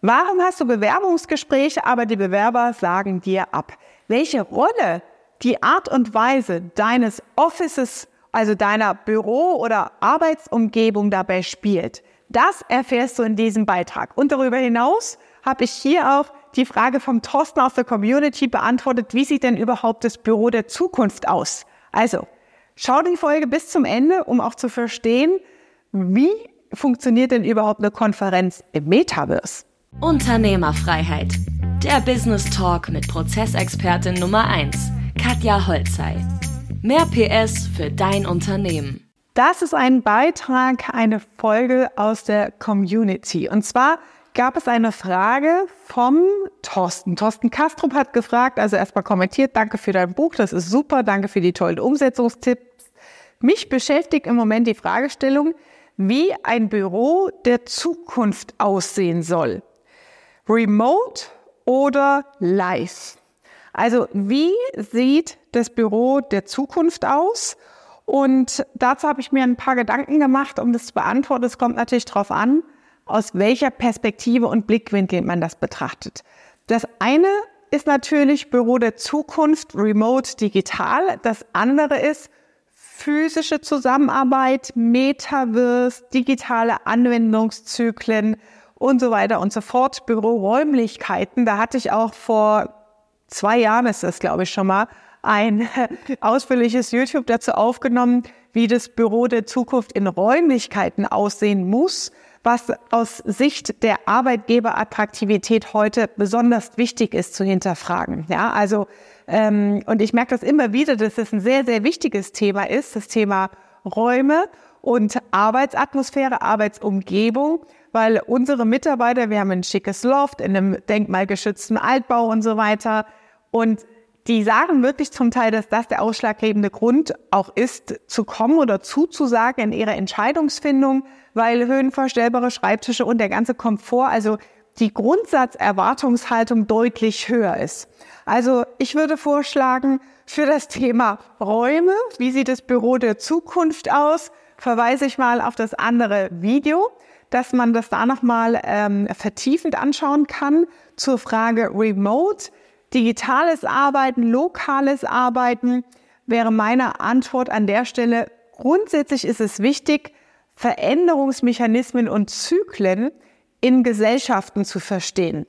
Warum hast du Bewerbungsgespräche, aber die Bewerber sagen dir ab? Welche Rolle die Art und Weise deines Offices, also deiner Büro- oder Arbeitsumgebung dabei spielt, das erfährst du in diesem Beitrag. Und darüber hinaus habe ich hier auch die Frage vom Thorsten aus der Community beantwortet, wie sieht denn überhaupt das Büro der Zukunft aus? Also, schau die Folge bis zum Ende, um auch zu verstehen, wie funktioniert denn überhaupt eine Konferenz im Metaverse? Unternehmerfreiheit. Der Business Talk mit Prozessexpertin Nummer 1, Katja Holzei. Mehr PS für dein Unternehmen. Das ist ein Beitrag, eine Folge aus der Community. Und zwar gab es eine Frage vom Thorsten. Thorsten Kastrup hat gefragt, also erstmal kommentiert, danke für dein Buch, das ist super, danke für die tollen Umsetzungstipps. Mich beschäftigt im Moment die Fragestellung, wie ein Büro der Zukunft aussehen soll. Remote oder live? Also wie sieht das Büro der Zukunft aus? Und dazu habe ich mir ein paar Gedanken gemacht, um das zu beantworten. Es kommt natürlich darauf an, aus welcher Perspektive und Blickwinkel man das betrachtet. Das eine ist natürlich Büro der Zukunft, remote, digital. Das andere ist physische Zusammenarbeit, Metaverse, digitale Anwendungszyklen und so weiter und so fort. Büroräumlichkeiten, da hatte ich auch vor zwei Jahren, ist das glaube ich schon mal, ein ausführliches YouTube dazu aufgenommen, wie das Büro der Zukunft in Räumlichkeiten aussehen muss, was aus Sicht der Arbeitgeberattraktivität heute besonders wichtig ist zu hinterfragen. Ja, also ähm, und ich merke das immer wieder, dass es ein sehr sehr wichtiges Thema ist, das Thema Räume und Arbeitsatmosphäre, Arbeitsumgebung, weil unsere Mitarbeiter, wir haben ein schickes Loft in einem denkmalgeschützten Altbau und so weiter und die sagen wirklich zum Teil, dass das der ausschlaggebende Grund auch ist, zu kommen oder zuzusagen in ihrer Entscheidungsfindung, weil höhenverstellbare Schreibtische und der ganze Komfort, also die Grundsatzerwartungshaltung deutlich höher ist. Also ich würde vorschlagen, für das Thema Räume, wie sieht das Büro der Zukunft aus, verweise ich mal auf das andere Video, dass man das da nochmal ähm, vertiefend anschauen kann zur Frage Remote Digitales Arbeiten, lokales Arbeiten wäre meine Antwort an der Stelle. Grundsätzlich ist es wichtig, Veränderungsmechanismen und Zyklen in Gesellschaften zu verstehen.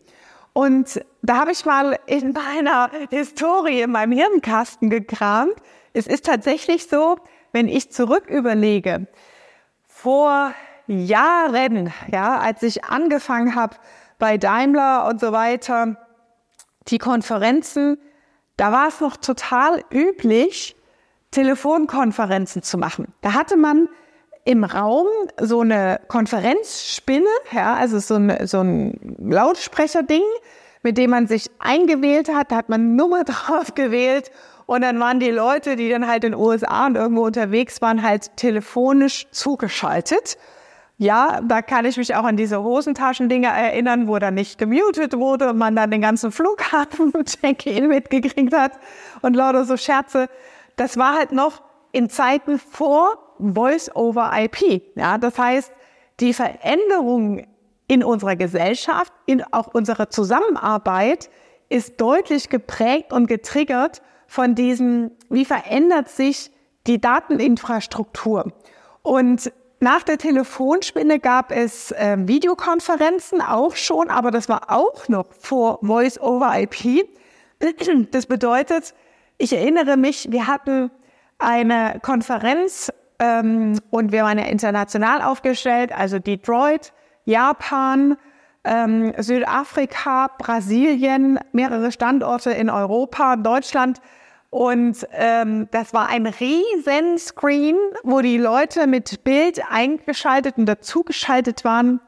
Und da habe ich mal in meiner Historie, in meinem Hirnkasten gekramt. Es ist tatsächlich so, wenn ich zurück überlege, vor Jahren, ja, als ich angefangen habe bei Daimler und so weiter, die Konferenzen, da war es noch total üblich, Telefonkonferenzen zu machen. Da hatte man im Raum so eine Konferenzspinne, ja, also so ein, so ein Lautsprecherding, mit dem man sich eingewählt hat. Da hat man Nummer drauf gewählt und dann waren die Leute, die dann halt in den USA und irgendwo unterwegs waren, halt telefonisch zugeschaltet. Ja, da kann ich mich auch an diese Hosentaschendinger erinnern, wo dann nicht gemutet wurde und man dann den ganzen Flughafen Check-in mitgekriegt hat und lauter so Scherze. Das war halt noch in Zeiten vor Voice-over-IP. Ja, das heißt, die Veränderung in unserer Gesellschaft, in auch unserer Zusammenarbeit ist deutlich geprägt und getriggert von diesem, wie verändert sich die Dateninfrastruktur. Und nach der Telefonspinne gab es äh, Videokonferenzen auch schon, aber das war auch noch vor Voice over IP. Das bedeutet, ich erinnere mich, wir hatten eine Konferenz ähm, und wir waren ja international aufgestellt, also Detroit, Japan, ähm, Südafrika, Brasilien, mehrere Standorte in Europa, Deutschland. Und ähm, das war ein riesen Screen, wo die Leute mit Bild eingeschaltet und dazugeschaltet waren.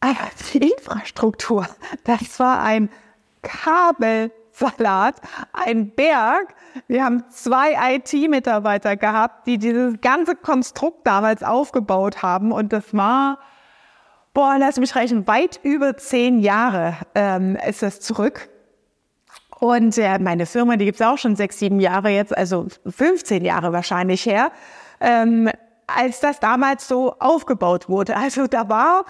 Aber die Infrastruktur, das war ein Kabelsalat, ein Berg. Wir haben zwei IT-Mitarbeiter gehabt, die dieses ganze Konstrukt damals aufgebaut haben. Und das war, boah, lass mich reichen, weit über zehn Jahre ähm, ist das zurück. Und äh, meine Firma, die gibt's auch schon sechs, sieben Jahre jetzt, also 15 Jahre wahrscheinlich her, ähm, als das damals so aufgebaut wurde. Also da war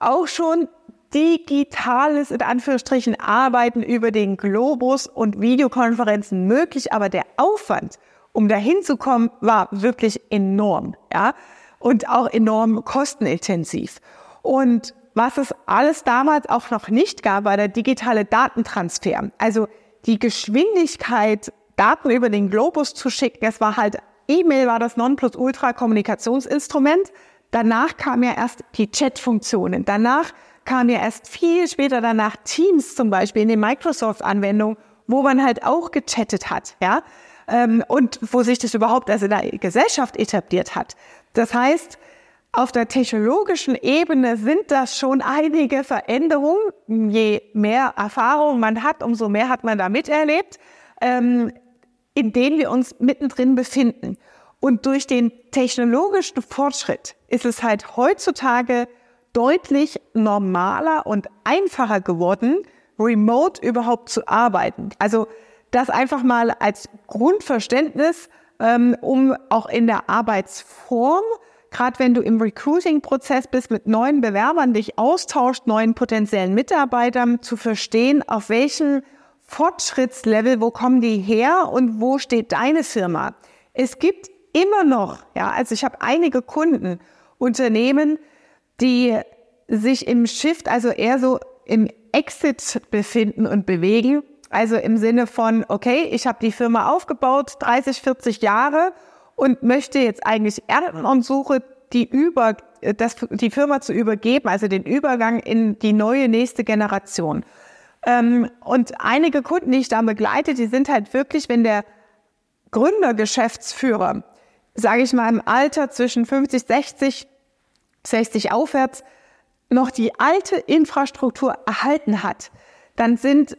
auch schon digitales, in Anführungsstrichen, Arbeiten über den Globus und Videokonferenzen möglich, aber der Aufwand, um dahin zu kommen, war wirklich enorm, ja, und auch enorm kostenintensiv. Und was es alles damals auch noch nicht gab, war der digitale Datentransfer. Also die Geschwindigkeit, Daten über den Globus zu schicken, es war halt, E-Mail war das Nonplusultra-Kommunikationsinstrument. Danach kam ja erst die Chat-Funktionen. Danach kam ja erst viel später danach Teams zum Beispiel in den Microsoft-Anwendungen, wo man halt auch gechattet hat, ja, ähm, und wo sich das überhaupt also in der Gesellschaft etabliert hat. Das heißt, auf der technologischen Ebene sind das schon einige Veränderungen. Je mehr Erfahrung man hat, umso mehr hat man da miterlebt, ähm, in denen wir uns mittendrin befinden. Und durch den technologischen Fortschritt ist es halt heutzutage deutlich normaler und einfacher geworden, remote überhaupt zu arbeiten. Also das einfach mal als Grundverständnis, ähm, um auch in der Arbeitsform gerade wenn du im Recruiting-Prozess bist, mit neuen Bewerbern dich austauscht, neuen potenziellen Mitarbeitern, zu verstehen, auf welchem Fortschrittslevel, wo kommen die her und wo steht deine Firma. Es gibt immer noch, ja, also ich habe einige Kunden, Unternehmen, die sich im Shift, also eher so im Exit befinden und bewegen. Also im Sinne von, okay, ich habe die Firma aufgebaut, 30, 40 Jahre und möchte jetzt eigentlich ernten und suche die über, das, die Firma zu übergeben, also den Übergang in die neue nächste Generation. Ähm, und einige Kunden, die ich da begleite, die sind halt wirklich, wenn der Gründer, Geschäftsführer, sage ich mal im Alter zwischen 50, 60, 60 aufwärts, noch die alte Infrastruktur erhalten hat, dann sind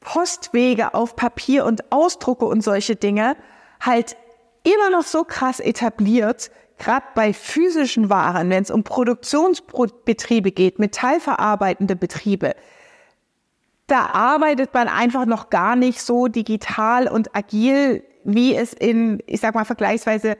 Postwege auf Papier und Ausdrucke und solche Dinge halt immer noch so krass etabliert, gerade bei physischen Waren, wenn es um Produktionsbetriebe geht, metallverarbeitende Betriebe. Da arbeitet man einfach noch gar nicht so digital und agil, wie es in, ich sag mal, vergleichsweise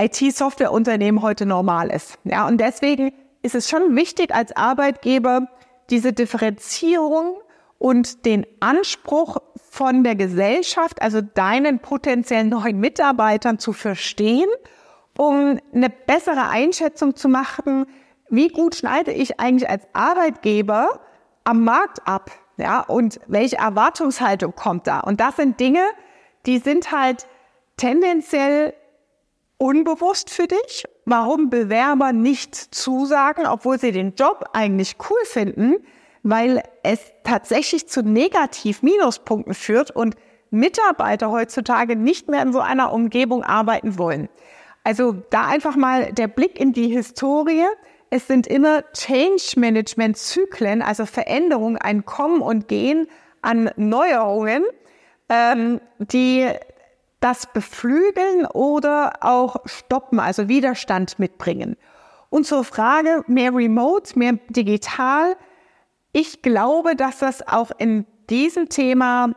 IT-Softwareunternehmen heute normal ist. Ja, und deswegen ist es schon wichtig als Arbeitgeber, diese Differenzierung und den Anspruch von der Gesellschaft, also deinen potenziellen neuen Mitarbeitern zu verstehen, um eine bessere Einschätzung zu machen, wie gut schneide ich eigentlich als Arbeitgeber am Markt ab, ja, und welche Erwartungshaltung kommt da? Und das sind Dinge, die sind halt tendenziell unbewusst für dich, warum Bewerber nicht zusagen, obwohl sie den Job eigentlich cool finden, weil es tatsächlich zu Negativ-Minuspunkten führt und Mitarbeiter heutzutage nicht mehr in so einer Umgebung arbeiten wollen. Also da einfach mal der Blick in die Historie. Es sind immer Change-Management-Zyklen, also Veränderungen, ein Kommen und Gehen an Neuerungen, ähm, die das beflügeln oder auch stoppen, also Widerstand mitbringen. Und zur Frage, mehr remote, mehr digital, ich glaube, dass das auch in diesem Thema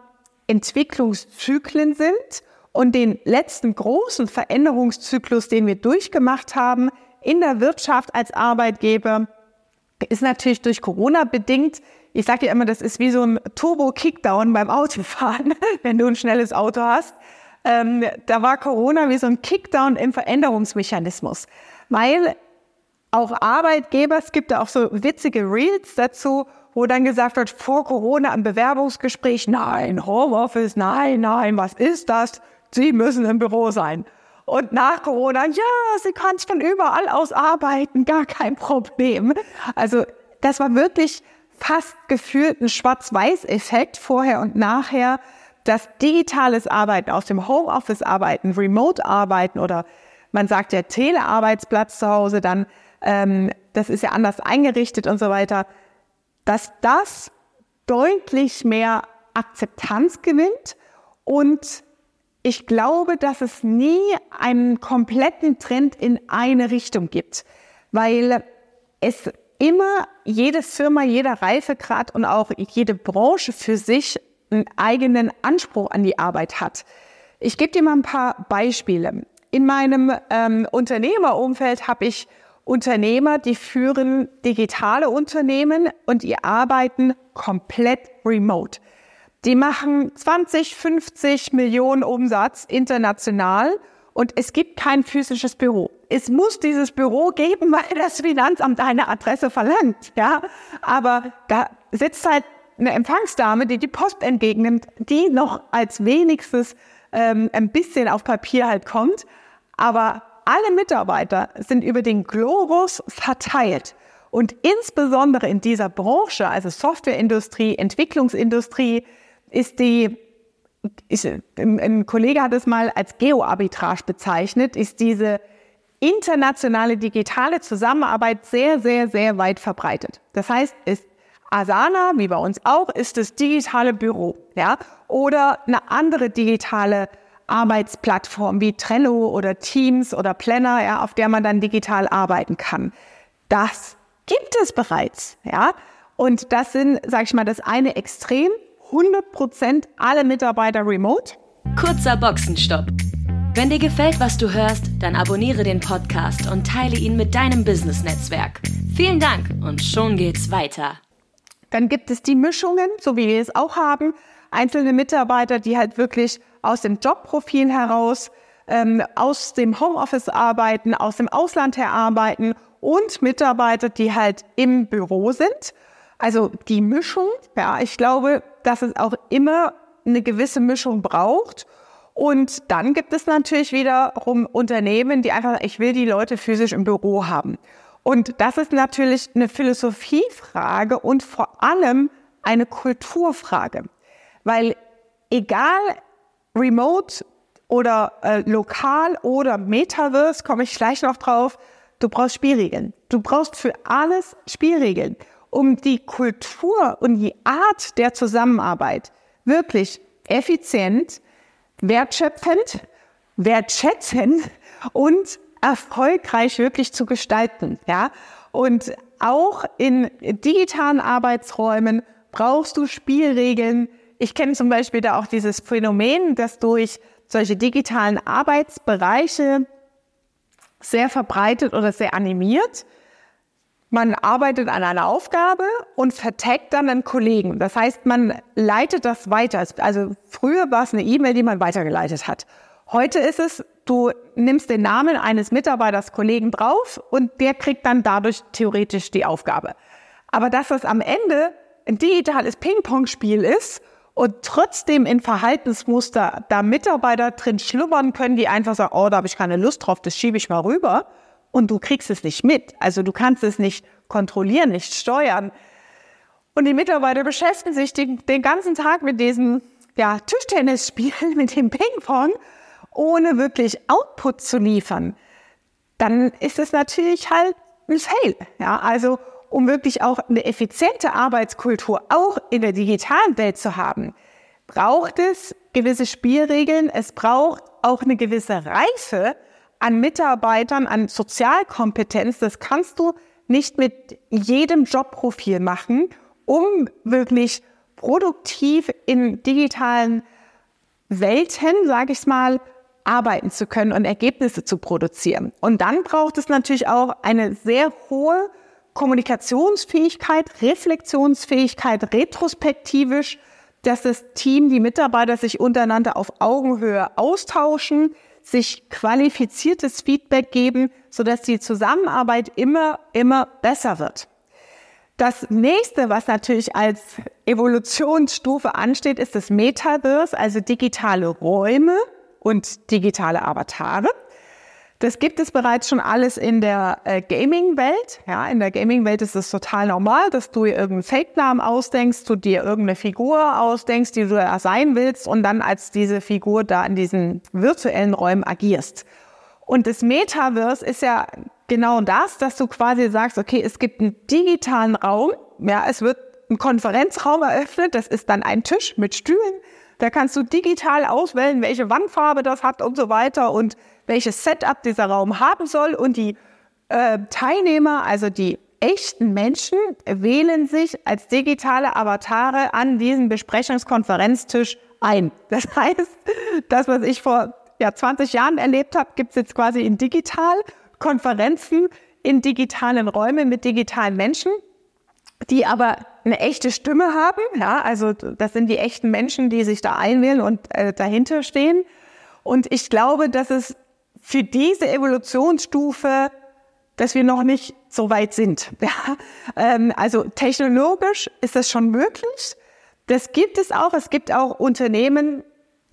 Entwicklungszyklen sind und den letzten großen Veränderungszyklus, den wir durchgemacht haben in der Wirtschaft als Arbeitgeber, ist natürlich durch Corona bedingt. Ich sage dir immer, das ist wie so ein Turbo-Kickdown beim Autofahren, wenn du ein schnelles Auto hast. Ähm, da war Corona wie so ein Kickdown im Veränderungsmechanismus, weil auch Arbeitgeber, es gibt da auch so witzige Reels dazu, wo dann gesagt wird, vor Corona im Bewerbungsgespräch, nein, Homeoffice, nein, nein, was ist das? Sie müssen im Büro sein. Und nach Corona, ja, sie kann von überall aus arbeiten, gar kein Problem. Also das war wirklich fast gefühlt ein Schwarz-Weiß-Effekt vorher und nachher. Das digitales Arbeiten, aus dem Homeoffice arbeiten, Remote arbeiten oder man sagt ja Telearbeitsplatz zu Hause, dann ähm, das ist ja anders eingerichtet und so weiter dass das deutlich mehr Akzeptanz gewinnt und ich glaube, dass es nie einen kompletten Trend in eine Richtung gibt, weil es immer jede Firma, jeder Reifegrad und auch jede Branche für sich einen eigenen Anspruch an die Arbeit hat. Ich gebe dir mal ein paar Beispiele. In meinem ähm, Unternehmerumfeld habe ich Unternehmer, die führen digitale Unternehmen und die arbeiten komplett remote. Die machen 20, 50 Millionen Umsatz international und es gibt kein physisches Büro. Es muss dieses Büro geben, weil das Finanzamt eine Adresse verlangt, ja. Aber da sitzt halt eine Empfangsdame, die die Post entgegennimmt, die noch als wenigstens ähm, ein bisschen auf Papier halt kommt. Aber alle Mitarbeiter sind über den Globus verteilt. Und insbesondere in dieser Branche, also Softwareindustrie, Entwicklungsindustrie, ist die, ein, ein Kollege hat es mal als Geoarbitrage bezeichnet, ist diese internationale digitale Zusammenarbeit sehr, sehr, sehr weit verbreitet. Das heißt, ist Asana, wie bei uns auch, ist das digitale Büro, ja, oder eine andere digitale Arbeitsplattform wie Trello oder Teams oder Planner, ja, auf der man dann digital arbeiten kann. Das gibt es bereits, ja. Und das sind, sag ich mal, das eine Extrem, 100 Prozent alle Mitarbeiter remote. Kurzer Boxenstopp. Wenn dir gefällt, was du hörst, dann abonniere den Podcast und teile ihn mit deinem Business-Netzwerk. Vielen Dank und schon geht's weiter. Dann gibt es die Mischungen, so wie wir es auch haben. Einzelne Mitarbeiter, die halt wirklich aus dem Jobprofil heraus, ähm, aus dem Homeoffice arbeiten, aus dem Ausland her arbeiten und Mitarbeiter, die halt im Büro sind. Also die Mischung, ja, ich glaube, dass es auch immer eine gewisse Mischung braucht. Und dann gibt es natürlich wiederum Unternehmen, die einfach, ich will die Leute physisch im Büro haben. Und das ist natürlich eine Philosophiefrage und vor allem eine Kulturfrage. Weil egal remote oder äh, lokal oder Metaverse, komme ich gleich noch drauf, du brauchst Spielregeln. Du brauchst für alles Spielregeln, um die Kultur und die Art der Zusammenarbeit wirklich effizient, wertschöpfend, wertschätzend und erfolgreich wirklich zu gestalten, ja. Und auch in digitalen Arbeitsräumen brauchst du Spielregeln. Ich kenne zum Beispiel da auch dieses Phänomen, dass durch solche digitalen Arbeitsbereiche sehr verbreitet oder sehr animiert man arbeitet an einer Aufgabe und vertagt dann einen Kollegen. Das heißt, man leitet das weiter. Also früher war es eine E-Mail, die man weitergeleitet hat. Heute ist es, du nimmst den Namen eines Mitarbeiters, Kollegen drauf und der kriegt dann dadurch theoretisch die Aufgabe. Aber dass das am Ende ein digitales Ping-Pong-Spiel ist und trotzdem in Verhaltensmuster da Mitarbeiter drin schlummern können, die einfach sagen, oh, da habe ich keine Lust drauf, das schiebe ich mal rüber und du kriegst es nicht mit. Also du kannst es nicht kontrollieren, nicht steuern. Und die Mitarbeiter beschäftigen sich den, den ganzen Tag mit diesem ja, Tischtennisspiel, mit dem Ping-Pong, ohne wirklich Output zu liefern. Dann ist es natürlich halt ein Fail. Ja, also um wirklich auch eine effiziente Arbeitskultur auch in der digitalen Welt zu haben, braucht es gewisse Spielregeln. Es braucht auch eine gewisse Reife, an Mitarbeitern, an Sozialkompetenz, das kannst du nicht mit jedem Jobprofil machen, um wirklich produktiv in digitalen Welten, sage ich mal, arbeiten zu können und Ergebnisse zu produzieren. Und dann braucht es natürlich auch eine sehr hohe Kommunikationsfähigkeit, Reflexionsfähigkeit, retrospektivisch, dass das Team, die Mitarbeiter sich untereinander auf Augenhöhe austauschen, sich qualifiziertes Feedback geben, sodass die Zusammenarbeit immer, immer besser wird. Das nächste, was natürlich als Evolutionsstufe ansteht, ist das Metaverse, also digitale Räume und digitale Avatare. Das gibt es bereits schon alles in der äh, Gaming-Welt. Ja, in der Gaming-Welt ist es total normal, dass du irgendeinen Fake-Namen ausdenkst, du dir irgendeine Figur ausdenkst, die du da sein willst und dann als diese Figur da in diesen virtuellen Räumen agierst. Und das Metaverse ist ja genau das, dass du quasi sagst, okay, es gibt einen digitalen Raum, ja, es wird ein Konferenzraum eröffnet, das ist dann ein Tisch mit Stühlen, da kannst du digital auswählen, welche Wandfarbe das hat und so weiter und welches Setup dieser Raum haben soll. Und die äh, Teilnehmer, also die echten Menschen, wählen sich als digitale Avatare an diesen Besprechungskonferenztisch ein. Das heißt, das, was ich vor ja, 20 Jahren erlebt habe, gibt es jetzt quasi in digital. Konferenzen in digitalen Räumen mit digitalen Menschen, die aber eine echte Stimme haben. Ja, also das sind die echten Menschen, die sich da einwählen und äh, dahinter stehen. Und ich glaube, dass es für diese Evolutionsstufe, dass wir noch nicht so weit sind. Ja, ähm, also technologisch ist das schon möglich. Das gibt es auch. Es gibt auch Unternehmen,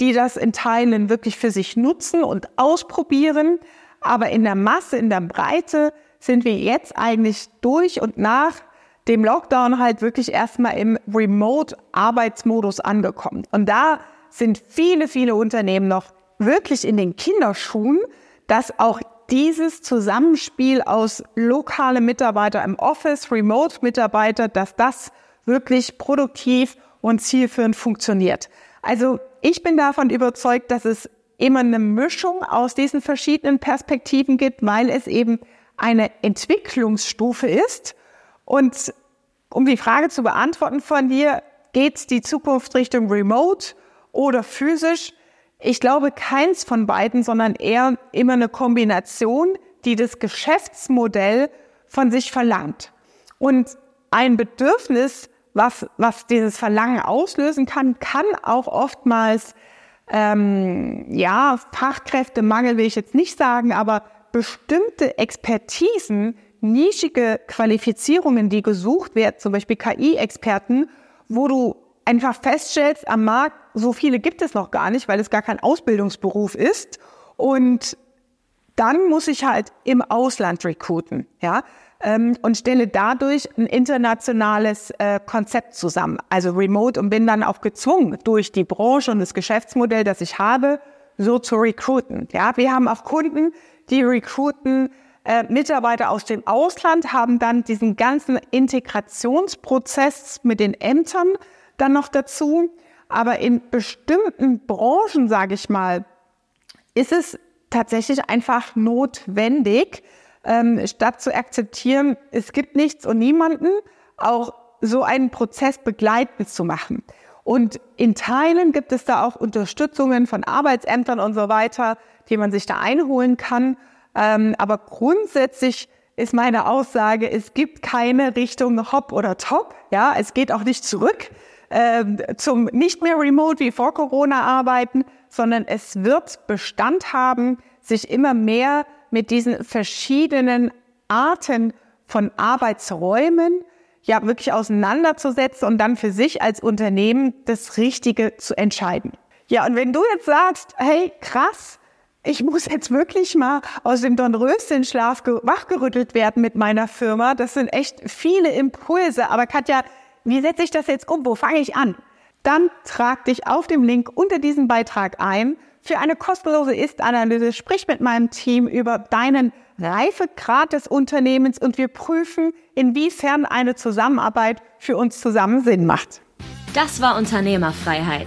die das in Teilen wirklich für sich nutzen und ausprobieren. Aber in der Masse, in der Breite sind wir jetzt eigentlich durch und nach dem Lockdown halt wirklich erstmal im Remote-Arbeitsmodus angekommen. Und da sind viele, viele Unternehmen noch wirklich in den Kinderschuhen, dass auch dieses Zusammenspiel aus lokale Mitarbeiter im Office, Remote-Mitarbeiter, dass das wirklich produktiv und zielführend funktioniert. Also ich bin davon überzeugt, dass es immer eine Mischung aus diesen verschiedenen Perspektiven gibt, weil es eben eine Entwicklungsstufe ist. Und um die Frage zu beantworten von dir, geht die Zukunft Richtung Remote oder physisch? Ich glaube keins von beiden, sondern eher immer eine Kombination, die das Geschäftsmodell von sich verlangt. Und ein Bedürfnis, was, was dieses Verlangen auslösen kann, kann auch oftmals ähm, ja, Fachkräftemangel will ich jetzt nicht sagen, aber bestimmte Expertisen, nischige Qualifizierungen, die gesucht werden, zum Beispiel KI-Experten, wo du einfach feststellst, am Markt, so viele gibt es noch gar nicht, weil es gar kein Ausbildungsberuf ist. Und dann muss ich halt im Ausland recruiten, ja ähm, und stelle dadurch ein internationales äh, Konzept zusammen, also remote und bin dann auch gezwungen durch die Branche und das Geschäftsmodell, das ich habe, so zu recruiten. Ja, wir haben auch Kunden, die recruiten äh, Mitarbeiter aus dem Ausland, haben dann diesen ganzen Integrationsprozess mit den Ämtern dann noch dazu. Aber in bestimmten Branchen, sage ich mal, ist es tatsächlich einfach notwendig, ähm, statt zu akzeptieren, es gibt nichts und niemanden, auch so einen Prozess begleitend zu machen. Und in Teilen gibt es da auch Unterstützungen von Arbeitsämtern und so weiter, die man sich da einholen kann. Ähm, aber grundsätzlich ist meine Aussage, es gibt keine Richtung Hop oder Top. Ja, es geht auch nicht zurück ähm, zum nicht mehr Remote wie vor Corona arbeiten, sondern es wird Bestand haben, sich immer mehr mit diesen verschiedenen Arten von Arbeitsräumen ja wirklich auseinanderzusetzen und dann für sich als Unternehmen das Richtige zu entscheiden. Ja, und wenn du jetzt sagst, hey, krass, ich muss jetzt wirklich mal aus dem Dornröschenschlaf wachgerüttelt werden mit meiner Firma. Das sind echt viele Impulse. Aber Katja, wie setze ich das jetzt um? Wo fange ich an? Dann trag dich auf dem Link unter diesem Beitrag ein für eine kostenlose Ist-Analyse. Sprich mit meinem Team über deinen Reifegrad des Unternehmens und wir prüfen, inwiefern eine Zusammenarbeit für uns zusammen Sinn macht. Das war Unternehmerfreiheit.